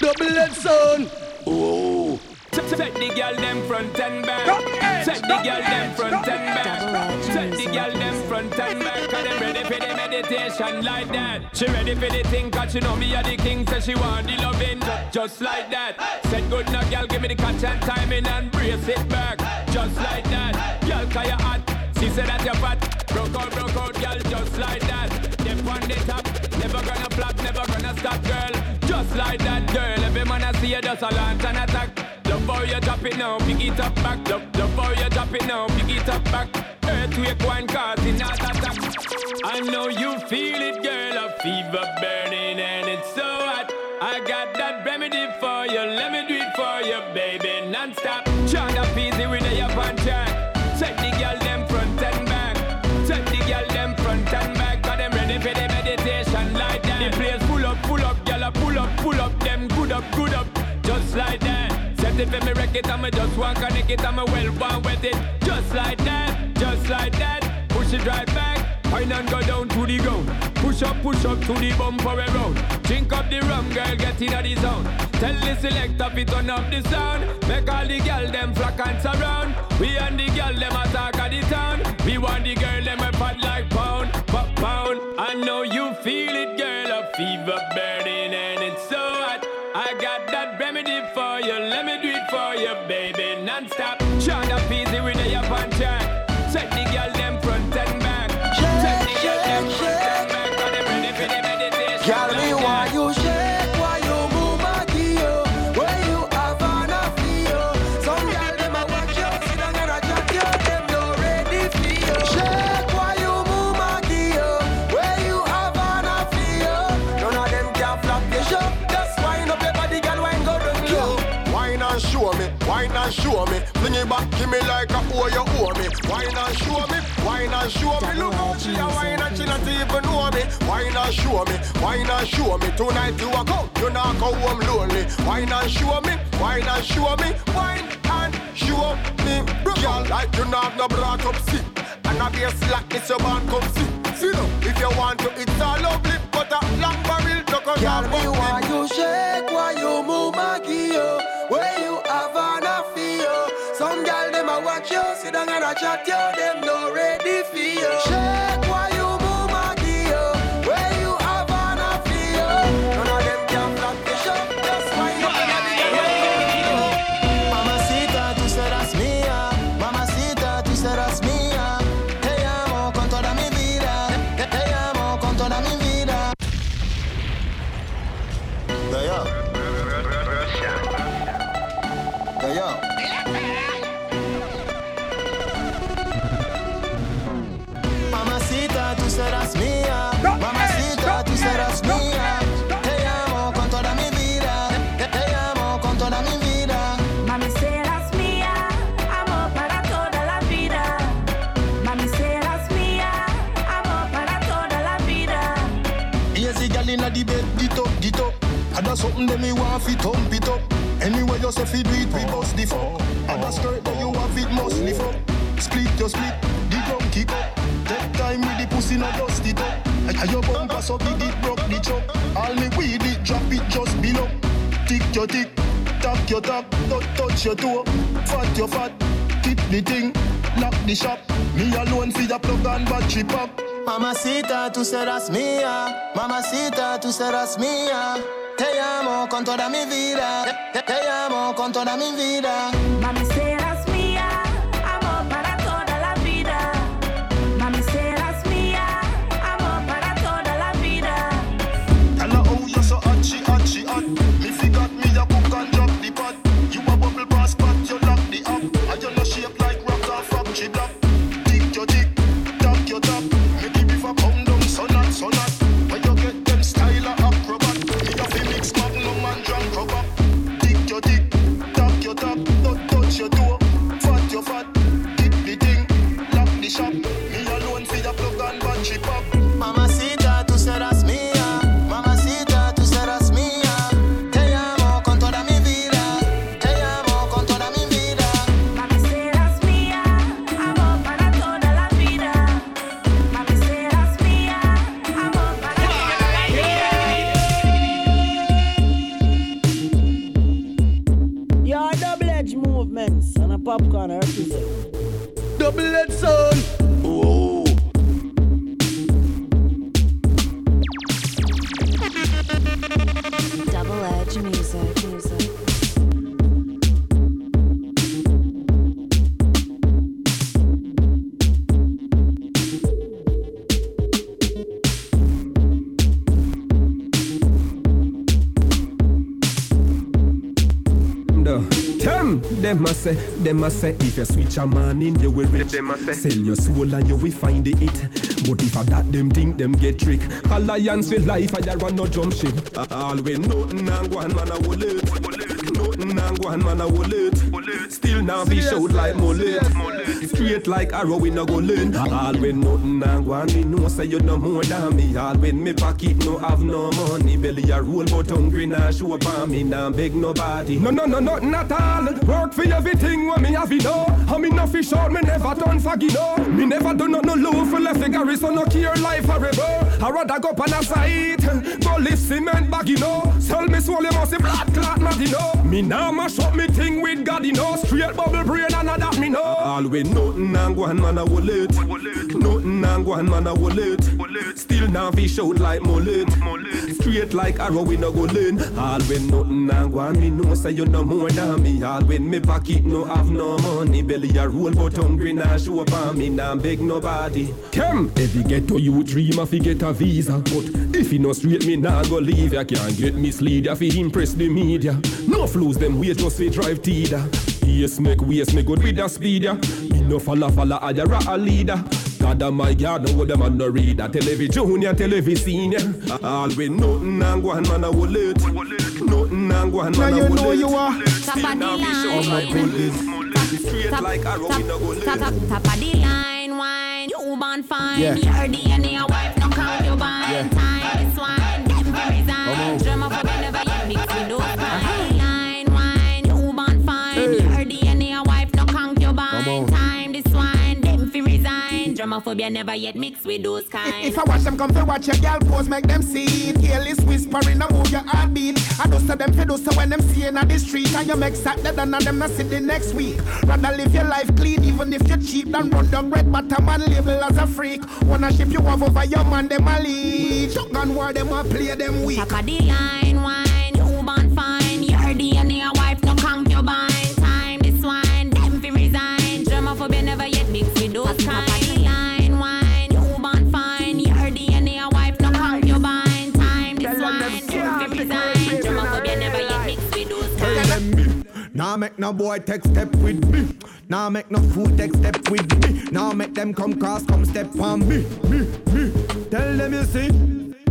Double edged son. Oh. Set the girl them front and back. Set the girl them front and back. Set the girl them front and back. Cause them ready for the meditation like that. She ready for the thing cause she know me are the king. Say she want the loving just like that. Said good now girl give me the catch and timing and brace it back. Just like that. Girl cause you hot. She said that you're fat. Broke out, broke out, girl, just like that. Them on the top, never gonna flop, never gonna stop, girl. Just like that, girl. Every man I see you just a and attack. Love how you drop it now, pick it up back. Love, love how you drop it now, pick it up back. Earthquake one causing not attack. I know you feel it, girl. A fever burning and it's so hot. I got that remedy for you. Let me do it for you, baby, it for me wreck it, I'm just want connect it, I'm a well born with it, just like that, just like that. Push it right back. Wine and go down to the ground. Push up, push up to the bumper around. Drink up the rum, girl, get in the zone. Tell the selector fi turn up the sound. Make all the girl them flock and surround. We and the girl them attack at the town. We want the girl them a fat like pound, pop pound. I know you feel Wine and show me, wine and show me. Look how she a wine and she not even know me. Wine and show me, wine and show me. Tonight you a go, you not go home lonely. Wine and show me, wine and show me. Wine and show me. Girl, like you not no brought up sick. And a be a slack, it's your band come see. See now, if you want to, it's all lovely. But a long barrel, no cause Girl, me why you shake, why you move sit down and a them And your bumper so big it broke the chop. All me weed it, drop it just below. Tick your tick, tap your tap, touch touch your toe. Fat your fat, tip the thing, lock the shop. Me alone fi your plug and battery pop. Mamacita, tú serás mía. Mamacita, tú serás mía. Te amo con toda mi vida. Te, te- te amo con toda mi vida. Them, a say, them a say, if you switch a man in, you will rich. Them a say, sell your soul and you will find the it. But if I that them think them get trick, alliance with life, I run no jump ship. Always nothing and one man a wallet. Nothing and man a wallet. Still now be showed like mullet. Straight like arrow we no go learn. Always nothing and one me know say you no more than me. Always me pocket no have no money. Belly a roll but hungry now show up on me. Now beg nobody. No no no nothing at all. Work for everything what me have you know. I me no fish out me never done faggy no. Me never do not no low for left figure so no care life forever. I rather go on a site. Go lift cement bag you know. Sell me you must blood clot mad you know. Me now mash up me thing with God you know. Straight bubble brain and that me know. Always nothing and go and man a wallet. Nothing and go and man a wallet. Still now fish out like mullet. Straight like arrow we no go learn. Always nothing and go and me know say you no more than me. Always me pocket no have no money. Belly a roll but hungry now show up on me. Now beg nobody. Come, if you get to you dream if you get a visa. But if you no straight me nah go leave. You can't get mislead ya fi impress the media. No fools them wait just fi drive teeter. Yes, make waste me good with the speed ya. Me no follow follow I a leader. God of my God, no them and no reader. Televi junior, televi senior. All with nothing and go and man a wallet. Nothing and go and man a wallet. Now you know you are. Top of the Oh my line. goodness. Straight like arrow, we no go Top, top, live. top of the line, wine. You born fine. Yeah. Your DNA, wife, no count your bind. Yeah. Resign. Drumophobia never yet mixed with those kind. If I watch them come to watch your girl pose, make them see it. Careless whispering, I move your heartbeat. I do so them fi do so when them see in the street. And you make sad dead and them not see the next week. Rather live your life clean, even if you're cheap. Than run down red bottom and label as a freak. Wanna ship you off over your man, them a lead. Shotgun war, them a play them weak. Top of the line, no boy take step with me. Nah make no fool take step with me. Nah make them come cross, come step on me. Me, me. Tell them you see.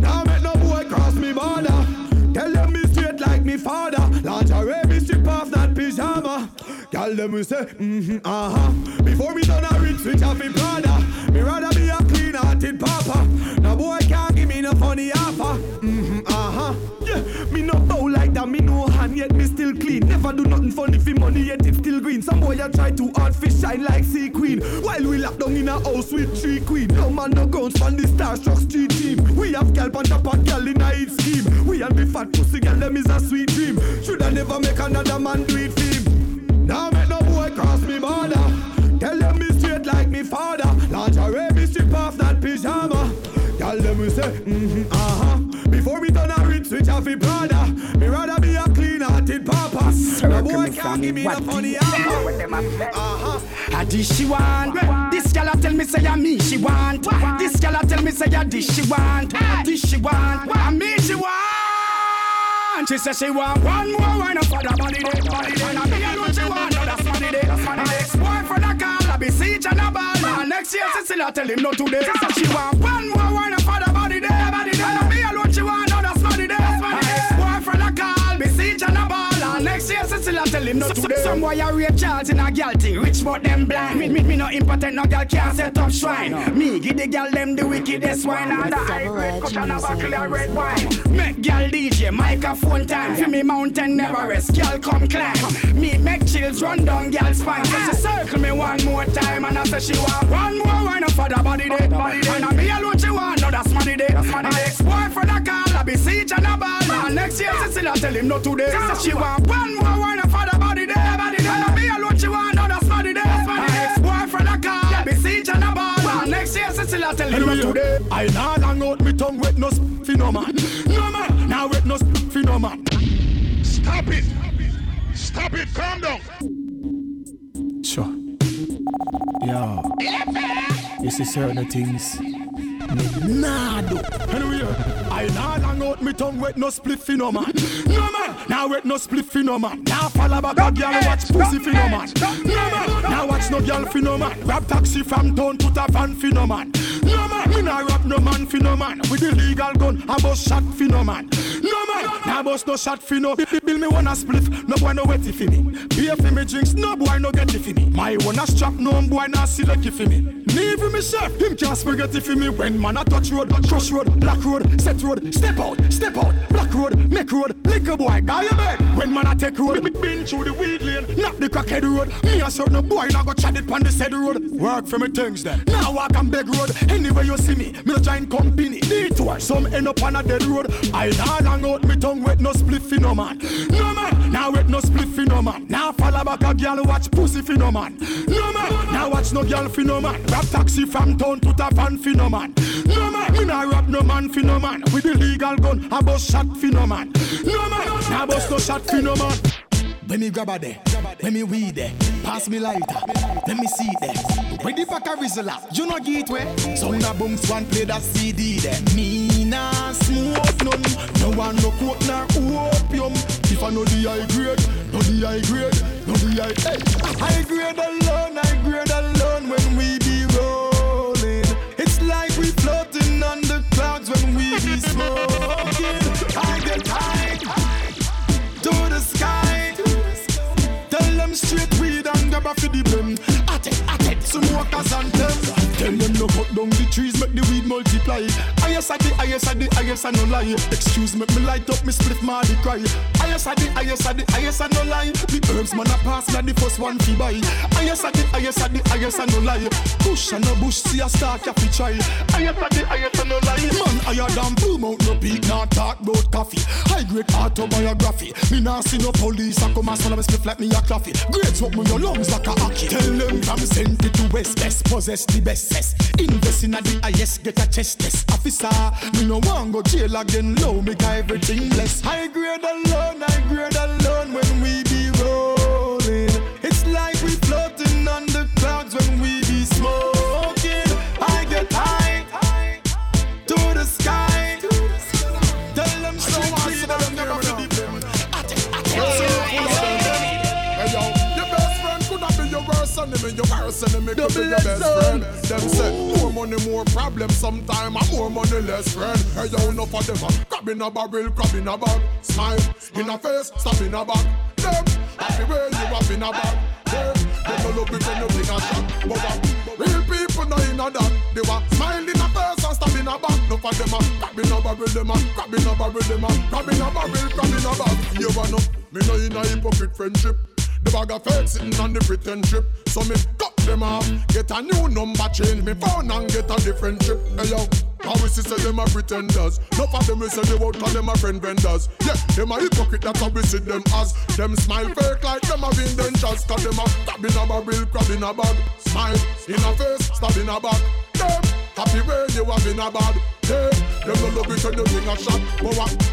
Nah make no boy cross me border. Tell them me straight like me father. Lingerie me strip off that pyjama. Tell them we say, mm-hmm, uh-huh. Before me done a rich switch off me Prada. Me rather be a hearted papa. No boy can't give me no funny offer. Mm-hmm, uh-huh. Yeah, me no bow like that, me no hand yet me still clean. Never do nothing funny for money yet it's still green. Some boy a try to hard fish shine like sea queen. While we lock down in a house with three queen. No man no guns from the starstruck street team. We have gal on top of gal in a hit scheme. We and the fat pussy gal them is a sweet dream. Shoulda never make another man do it for him. Now make no boy cross me border. Tell them me straight like me father. Lingerie strip off that pyjama. Tell them we say, mm-hmm, uh-huh. Before we turn a rich switch off a Prada. Me rather be a clean-hearted papa. No boy can't give me no funny. Uh-huh. Ah, this she want. This gal a tell me say a me she want. This gal a tell me say a this she want. This she want. A me she want. She say she want one more wine up for the money day. Money day. And a me alone she want. No, that's money day. My ex-boyfriend a call. I be siege and a ball. Next year she still a tell him no today. So she want one more wine for the And next still a tell him no today. Some boy a rape Charles in a gal thing. Rich but them blind. Me, me, me no impotent. No gal can't set up shrine. Me give the gal them the wickedest wine. And the high grade cut and a buckle of red wine. Make gal DJ microphone time. For me mountain never rest. Gal come climb. Me make chills run down gal spine. So she ah. circle me one more time and I say she want one more wine up for the body day. Body day. And me alone she want. No that's money day. My ex-boyfriend a call a besiege and a ball. And next year, she still a tell him no today. Says she want one more wine for the body there. Body there. And be alone, she want another smarty there. Her ex-boyfriend a call. Yeah, besiege and a ball. And next year, Cecilia tell him no today. I nah hang out me tongue with no sp- no man. No man, now with no sp- no man. Stop it. Stop it, calm down. Sure. Yeah. This is certain things. Nah, do. Anyway, I nah long out me tongue with no spliff no man. No man, now with no spliff no man. Now follow back a girl watch pussy fi no man. No man, now watch no girl fi no man. Grab taxi from town to a van fi no man. No man, me nah rap no man fi no man. With the legal gun, I bust shot fi no man. No man, now bust no shot fi no. Bill me wanna spliff, no boy no wetty fi me. Beer fi me drinks, no boy no get it fi me. My wanna strap, no boy nah select it fi me. Leave me chef, him can't spaghetti fi me. When man a touch road, crush road, black road, set road, step out, step out, black road, make road, liquor boy, guy your bed. When man a take road, me been through the weed lane, not the crackhead road. Me a certain boy, now go chat it on the said road. Work for me things then. Now walk on beg road, anywhere you see me, me no join company. Detour, some end up on a dead road. I nah long out me tongue with no spliff fi no man. No man, now with no spliff fi no man. Now follow back a girl watch pussy fi no man. No man, now watch no girl fi no man. Grab taxi from town to the van fi no man. No man, me nah rap no man fi no man. With the legal gun, I bust shot fi no man. No man, now bust no shot fi no man. When me grab a there, when me weed there, pass me lighter, let me see there. When the back a rizzle you know get where. Sound a bounce one play that CD there. Me nah smoke none, no one no coke nor opium. If I know the high grade, know the high grade, know the high. Hey, high grade alone, high grade alone when we be rolling. It's like we floating on the clouds when we be smoking. I get high to the sky. Tell them straight weed and grab a for the blem. At it, at it, smokers and them. Tell them no cut down the trees, make the weed multiply. Highest at the highest at the highest and no lie. Excuse me, me light up, me split my the cry. Highest at the highest at the highest and no lie. The herbs man a pass, a the first one fi buy. Highest at the highest at the highest and no lie. Bush and no bush, see a star fi try. Highest at the highest and no lie. Man, higher than blue mount, no peak, not talk about coffee. High grade autobiography. Me nah see no police, I come and swallow me split like me a coffee. Great smoke me your lungs like a hockey. Tell them from center to west, best possess the best. Invest in a the highest, get a chest test. Officer, me no want go jail again. Low, make everything less. High grade alone, high grade alone when we enemy. Your worst enemy could be your best friend. Them say more money, more problem. Sometime a more money, less friend. Hey yo, enough of them. a Crab in a barrel, crab in a bag. Smile in a face, stop in a back. Them happy way you have in a bag. Them they don't love it when you bring a shot. But? Real people know in a that. They were smile in a face and stop in a back. Enough of them a crab in a barrel, them a crab in a barrel, them a crab in a barrel, crab in a bag. You wanna? Me know in a hypocrite friendship. The bag of fake sitting on the pretend trip. So me cut them off. Get a new number, change me phone and get a different chip. Hey yo, how we see say them a pretenders. Enough of them we say they won't call them a friend vendors. Yeah, them a hypocrite, that's how we see them as. Them smile fake like them have indentures. Cause them a stab in a barrel, crab in a bag. Smile in a face, stab in a back. Them happy way you have in a bad. Hey, them no love it when you bring a shot. But what?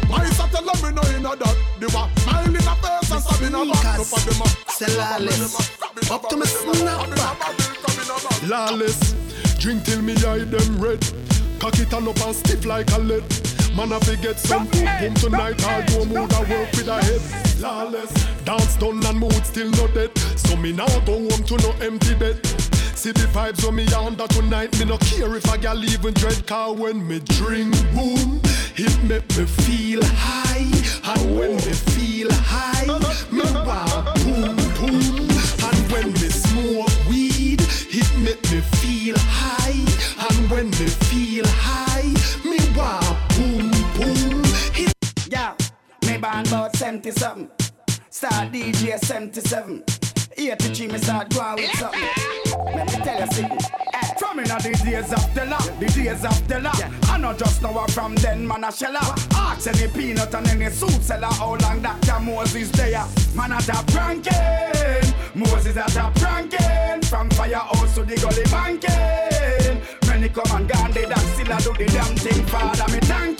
Tell them me no in a that? They were smile in a face and stab in a back. Enough of them a Lawless. Up to me snapback. Lawless, drink till me eye them red. Cock it all up and stiff like a lead. Man, I get some boom boom tonight. I'll do a mood I work with a head. Lawless, dance done and mood still not dead. So me now go home to no empty bed. See the vibes on me under tonight. Me no care if a girl even dread car when me drink boom. It make me feel high, and when me feel high, Start DJ 77. 83 me start going with something. Let me tell you something. From inna the days of the law, the days of the law. I know just now from then man a shella. Ask any peanut and any soup seller how long Dr. Moses there. Man at a pranking, Moses at a pranking. From firehouse to the gully banking. Many come and gone, they that still a do the damn thing. Father, me thank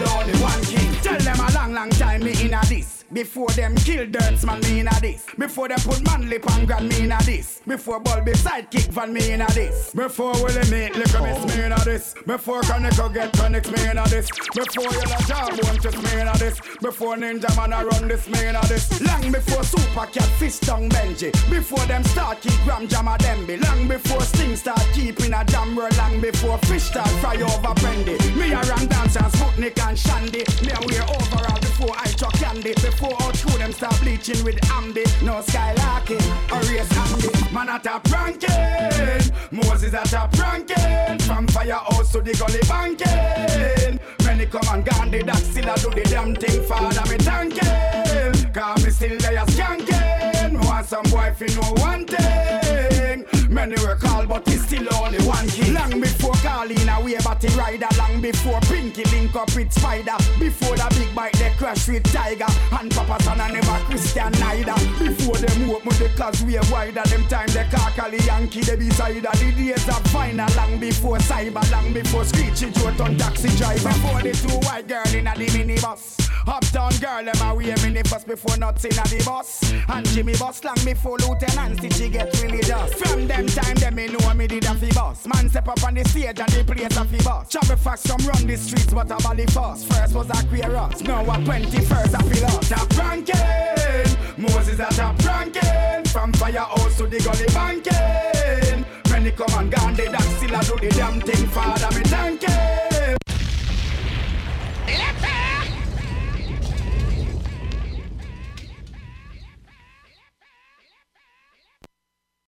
but he still only one king. Tell them a long, long time me inna this. Before them kill dirts, man, me inna this. Before them put man lip on grand, me inna this. Before ball Bulby sidekick van, me inna this. Before Willie meet liquor, miss me inna this. Before Canico get tonics, me inna this. Before Yellow Jawbone, just me inna this. Before Ninjaman, I run this, me inna this. Long before Super Cat, Fish Tongue Benji. Before them start keep Gram Jamma Demby. Long before Sting start keeping a jam roll. Long before Fish start fry over Brandy. Me a run dance and Sputnik and Shandy. Me a wear overall before I chuck candy. Before out through them start bleaching with Ambi. No skylarking or race Andy. Man at a pranking. Moses at a pranking. From firehouse to the gully banking. Many come and gone, the that still a do the damn thing. Father, me thank him. Cause me still there skanking. Want some boy fi know one thing. Many were called, but it's still only one king. Long before calling a way batty rider. Long before Pinky link up with Spider. Before the big bite they crash with Tiger. And Papa San and never Christian neither. Before them open the class way wider. Them time they cackle Yankee they beside her. The days of final. Long before cyber. Long before Screechy Joe on taxi driver. Before the two white girl in a the minibus. Uptown girl them a wear minibus before nuts in a the bus. And Jimmy bus long before Lieutenant Stitchie get religious. From them time them me know me did a fi boss. Man step up on the stage and the place a fi boss. Chubby facts come run the streets but a body first. First was Aquarius, now a 21st I feel lost. A pranking, Moses a pranking. From firehouse to the gully banking. Many come and gone, they that still a do the damn thing. Father me thanking.